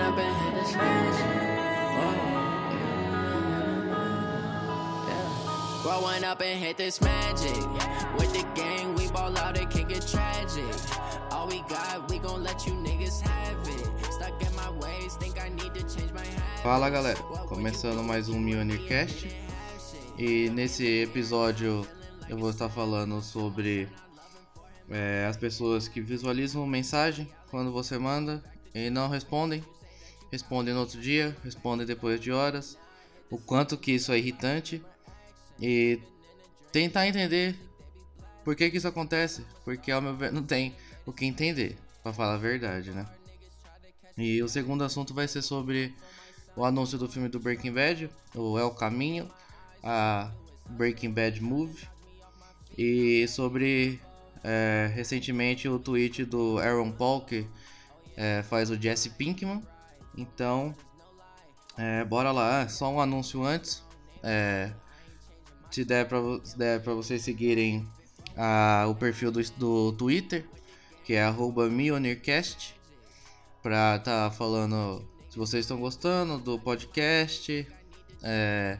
Up and hit this magic. Up and hit this magic. With the gang, we ball out, tragic. All we got, we gon' let you niggas have it. Stuck in my ways, think I need to change my. Fala galera, começando mais um Mionircast e nesse episódio eu vou estar falando sobre é, as pessoas que visualizam mensagem quando você manda e não respondem, respondem no outro dia, respondem depois de horas, o quanto que isso é irritante e tentar entender por que que isso acontece, porque ao meu ver não tem o que entender, para falar a verdade, né? E o segundo assunto vai ser sobre o anúncio do filme do Breaking Bad, o É o Caminho, a Breaking Bad Movie, e sobre é, recentemente o tweet do Aaron Paul, que é, faz o Jesse Pinkman. Então, é, bora lá, só um anúncio antes. É, se der para vocês seguirem a, o perfil do, do Twitter, que é MionirCast, pra tá falando se vocês estão gostando do podcast, é,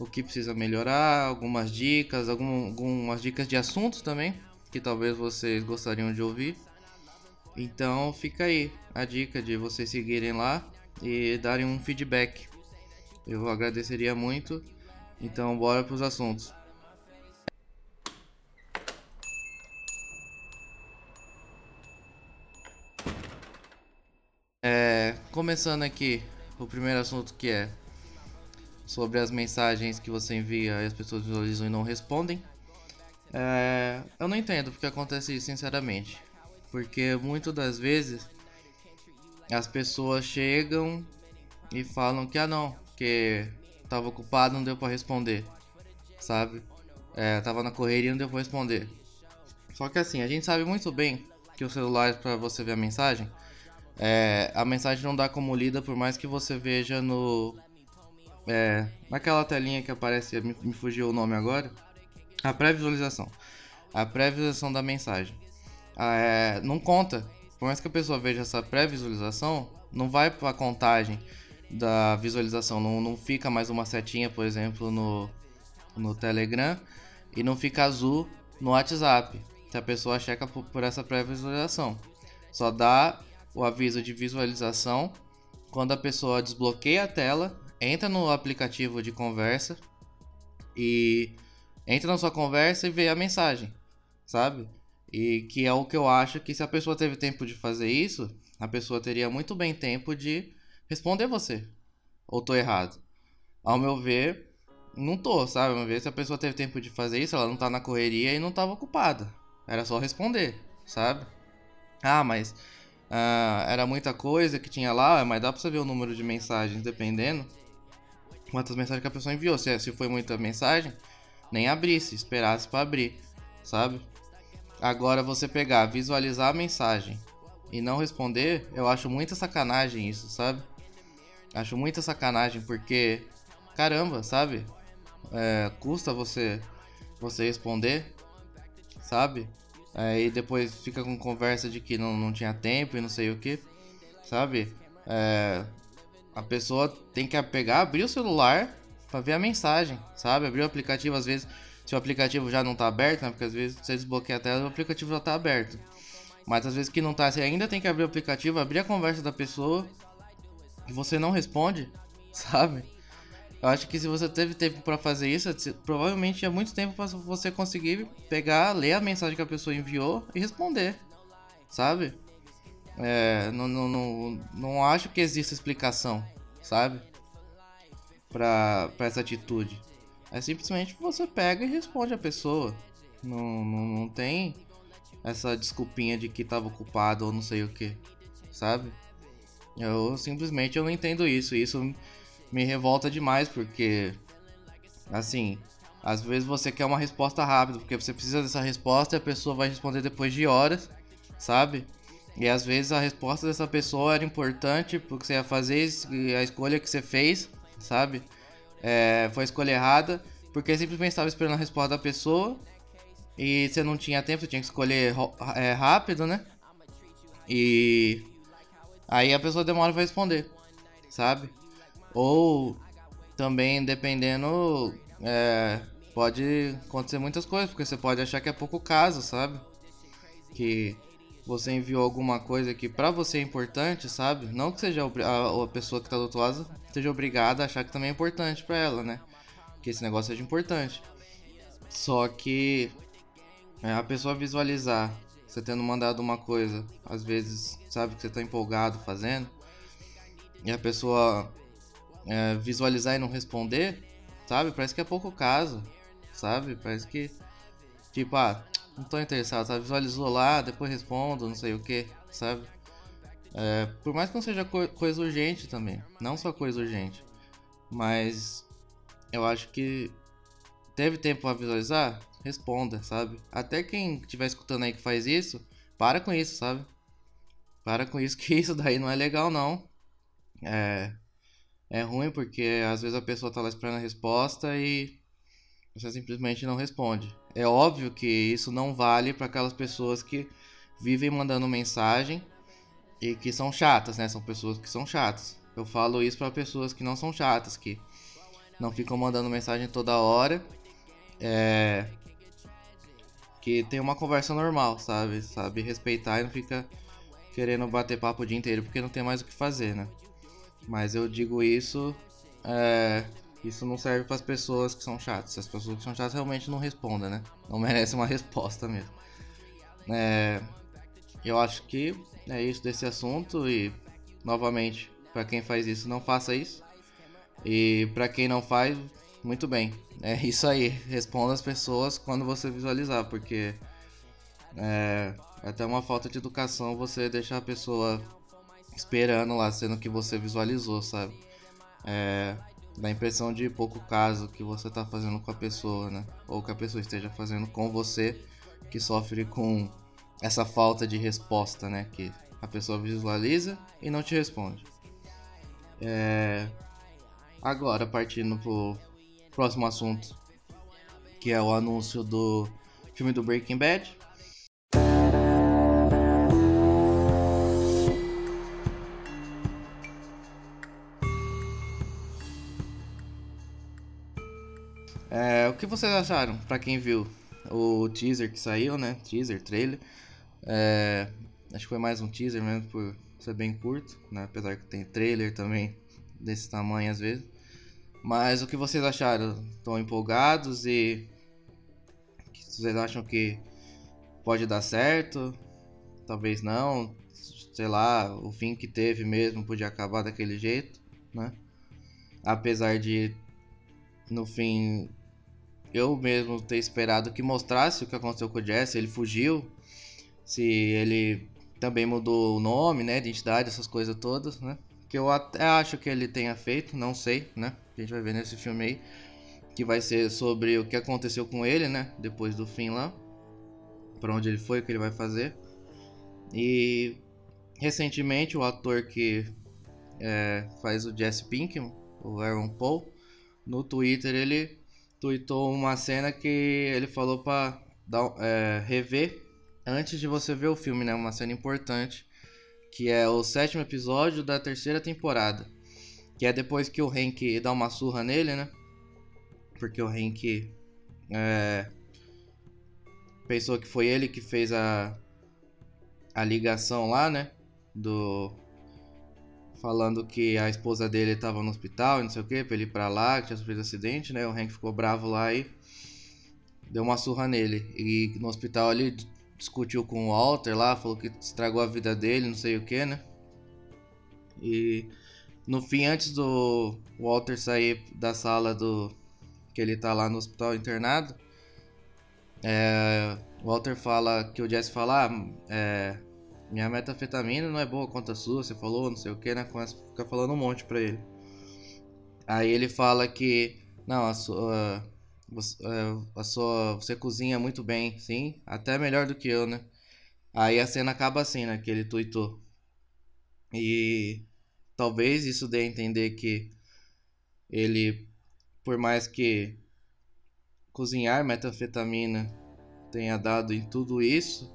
o que precisa melhorar, algumas dicas, algum, algumas dicas de assuntos também, que talvez vocês gostariam de ouvir. Então fica aí a dica de vocês seguirem lá e darem um feedback. Eu agradeceria muito. Então bora para os assuntos. É, começando aqui o primeiro assunto que é sobre as mensagens que você envia e as pessoas visualizam e não respondem. É, eu não entendo porque acontece isso, sinceramente. Porque muitas das vezes as pessoas chegam e falam que ah não, que tava ocupado, não deu para responder, sabe? É, tava na correria, não deu para responder. Só que assim, a gente sabe muito bem que o celular para você ver a mensagem, é, a mensagem não dá como lida por mais que você veja no é, naquela telinha que aparece, me, me fugiu o nome agora, a pré-visualização. A pré-visualização da mensagem. Ah, é, não conta. Por mais que a pessoa veja essa pré-visualização, não vai para a contagem da visualização. Não, não fica mais uma setinha, por exemplo, no, no Telegram e não fica azul no WhatsApp. Se a pessoa checa por, por essa pré-visualização. Só dá o aviso de visualização quando a pessoa desbloqueia a tela entra no aplicativo de conversa e entra na sua conversa e vê a mensagem, sabe? E que é o que eu acho que se a pessoa teve tempo de fazer isso, a pessoa teria muito bem tempo de responder você. Ou tô errado? Ao meu ver, não tô, sabe? Ao meu ver, se a pessoa teve tempo de fazer isso, ela não tá na correria e não tava ocupada. Era só responder, sabe? Ah, mas ah, era muita coisa que tinha lá, mas dá pra você ver o número de mensagens dependendo quantas mensagens que a pessoa enviou. Se, se foi muita mensagem, nem abrisse, esperasse para abrir, sabe? Agora você pegar, visualizar a mensagem e não responder, eu acho muita sacanagem isso, sabe? Acho muita sacanagem porque, caramba, sabe? É, custa você você responder, sabe? É, e depois fica com conversa de que não, não tinha tempo e não sei o que, sabe? É, a pessoa tem que pegar, abrir o celular ver a mensagem, sabe? Abrir o aplicativo, às vezes, se o aplicativo já não tá aberto, né? Porque às vezes você desbloqueia a tela o aplicativo já tá aberto. Mas às vezes que não tá, você ainda tem que abrir o aplicativo, abrir a conversa da pessoa e você não responde, sabe? Eu acho que se você teve tempo para fazer isso, provavelmente é muito tempo para você conseguir pegar, ler a mensagem que a pessoa enviou e responder, sabe? É, não, não, não, não acho que exista explicação, sabe? Pra, pra essa atitude. É simplesmente você pega e responde a pessoa. Não, não, não tem essa desculpinha de que tava ocupado ou não sei o que, sabe? Eu simplesmente eu não entendo isso. Isso me revolta demais porque, assim, às vezes você quer uma resposta rápida, porque você precisa dessa resposta e a pessoa vai responder depois de horas, sabe? E às vezes a resposta dessa pessoa era importante porque você ia fazer a escolha que você fez, sabe? É, foi a escolha errada porque simplesmente estava esperando a resposta da pessoa e você não tinha tempo, você tinha que escolher é, rápido, né? E aí a pessoa demora pra responder, sabe? Ou também dependendo. É, pode acontecer muitas coisas, porque você pode achar que é pouco caso, sabe? Que você enviou alguma coisa que pra você é importante, sabe? Não que seja a, a pessoa que tá do outro lado seja obrigada a achar que também é importante pra ela, né? Que esse negócio seja importante. Só que é, a pessoa visualizar você tendo mandado uma coisa, às vezes sabe que você tá empolgado fazendo, e a pessoa é, visualizar e não responder, sabe? Parece que é pouco caso, sabe? Parece que, tipo, ah, não tô interessado, sabe? Visualizou lá, depois respondo, não sei o que, sabe? É, por mais que não seja co coisa urgente também, não só coisa urgente, mas eu acho que teve tempo para visualizar, responda, sabe? Até quem estiver escutando aí que faz isso, para com isso, sabe? Para com isso, que isso daí não é legal, não. É, é ruim porque às vezes a pessoa tá lá esperando a resposta e você simplesmente não responde. É óbvio que isso não vale para aquelas pessoas que vivem mandando mensagem e que são chatas, né? São pessoas que são chatas. Eu falo isso para pessoas que não são chatas, que não ficam mandando mensagem toda hora. É, que tem uma conversa normal, sabe? Sabe respeitar e não fica querendo bater papo o dia inteiro porque não tem mais o que fazer, né? Mas eu digo isso, é, isso não serve para as pessoas que são chatas. As pessoas que são chatas realmente não respondem, né? Não merecem uma resposta mesmo. É, eu acho que é isso desse assunto e novamente, para quem faz isso, não faça isso. E para quem não faz, muito bem. É isso aí. Responda as pessoas quando você visualizar, porque é, é até uma falta de educação você deixar a pessoa esperando lá, sendo que você visualizou, sabe? É, dá a impressão de pouco caso que você tá fazendo com a pessoa, né? Ou que a pessoa esteja fazendo com você, que sofre com essa falta de resposta, né? Que a pessoa visualiza e não te responde. É... Agora, partindo pro próximo assunto, que é o anúncio do filme do Breaking Bad. É, o que vocês acharam, para quem viu o teaser que saiu, né? Teaser, trailer. É, acho que foi mais um teaser mesmo, por ser bem curto, né? Apesar que tem trailer também desse tamanho às vezes. Mas o que vocês acharam? Estão empolgados e vocês acham que pode dar certo? Talvez não. Sei lá, o fim que teve mesmo podia acabar daquele jeito, né? Apesar de no fim eu mesmo ter esperado que mostrasse o que aconteceu com o Jesse, ele fugiu, se ele também mudou o nome, né, identidade, essas coisas todas, né? Que eu até acho que ele tenha feito, não sei, né? A gente vai ver nesse filme aí. Que vai ser sobre o que aconteceu com ele, né? Depois do fim lá. Pra onde ele foi, o que ele vai fazer. E recentemente o ator que é, faz o Jesse Pinkman, o Aaron Paul, no Twitter ele tweetou uma cena que ele falou pra dar, é, rever antes de você ver o filme, né? Uma cena importante. Que é o sétimo episódio da terceira temporada. Que é depois que o Hank dá uma surra nele, né? Porque o Hank é, pensou que foi ele que fez a, a ligação lá, né? Do. Falando que a esposa dele estava no hospital não sei o que, pra ele ir pra lá, que tinha sofrido acidente, né? O Hank ficou bravo lá e deu uma surra nele. E no hospital ele discutiu com o Walter lá, falou que estragou a vida dele, não sei o que, né? E no fim, antes do Walter sair da sala do. que ele tá lá no hospital internado, é, Walter fala que o Jesse fala: ah, é, minha metafetamina não é boa contra a sua, você falou, não sei o que, né? Começa a ficar falando um monte pra ele. Aí ele fala que. Não, a sua. Você, é, a sua, você cozinha muito bem, sim, até melhor do que eu, né? Aí a cena acaba assim, né? Que ele tweetou. E Talvez isso dê a entender que ele, por mais que cozinhar metanfetamina tenha dado em tudo isso,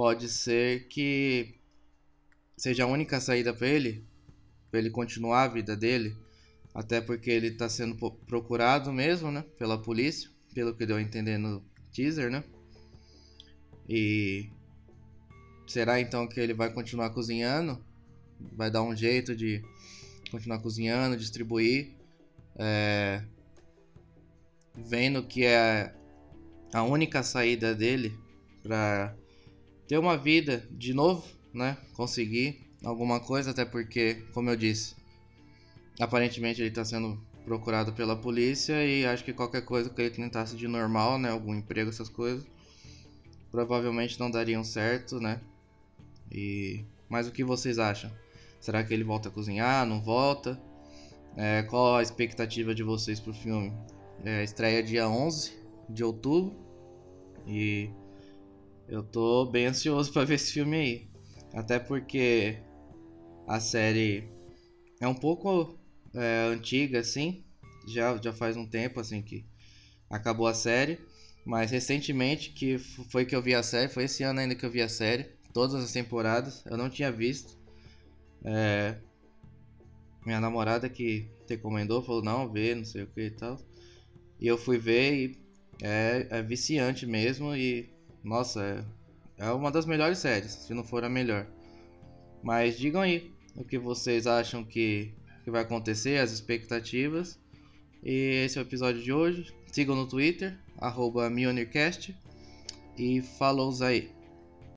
pode ser que seja a única saída para ele, para ele continuar a vida dele, até porque ele tá sendo procurado mesmo, né, pela polícia, pelo que deu a entender no teaser, né? E será então que ele vai continuar cozinhando? Vai dar um jeito de continuar cozinhando, distribuir, é, vendo que é a única saída dele para ter uma vida de novo, né? Conseguir alguma coisa, até porque, como eu disse, aparentemente ele está sendo procurado pela polícia e acho que qualquer coisa que ele tentasse de normal, né? Algum emprego, essas coisas, provavelmente não dariam certo, né? E mas o que vocês acham? Será que ele volta a cozinhar? Não volta? É, qual a expectativa de vocês pro filme? É, estreia dia 11 de outubro e eu tô bem ansioso para ver esse filme aí. Até porque a série é um pouco é, antiga, assim. Já, já faz um tempo, assim, que acabou a série. Mas recentemente, que foi que eu vi a série, foi esse ano ainda que eu vi a série. Todas as temporadas, eu não tinha visto. É, minha namorada que recomendou, falou, não, vê, não sei o que e tal. E eu fui ver e é, é viciante mesmo e nossa, é, é uma das melhores séries, se não for a melhor. Mas digam aí o que vocês acham que, que vai acontecer, as expectativas. E esse é o episódio de hoje. Sigam no Twitter, arroba E falou aí!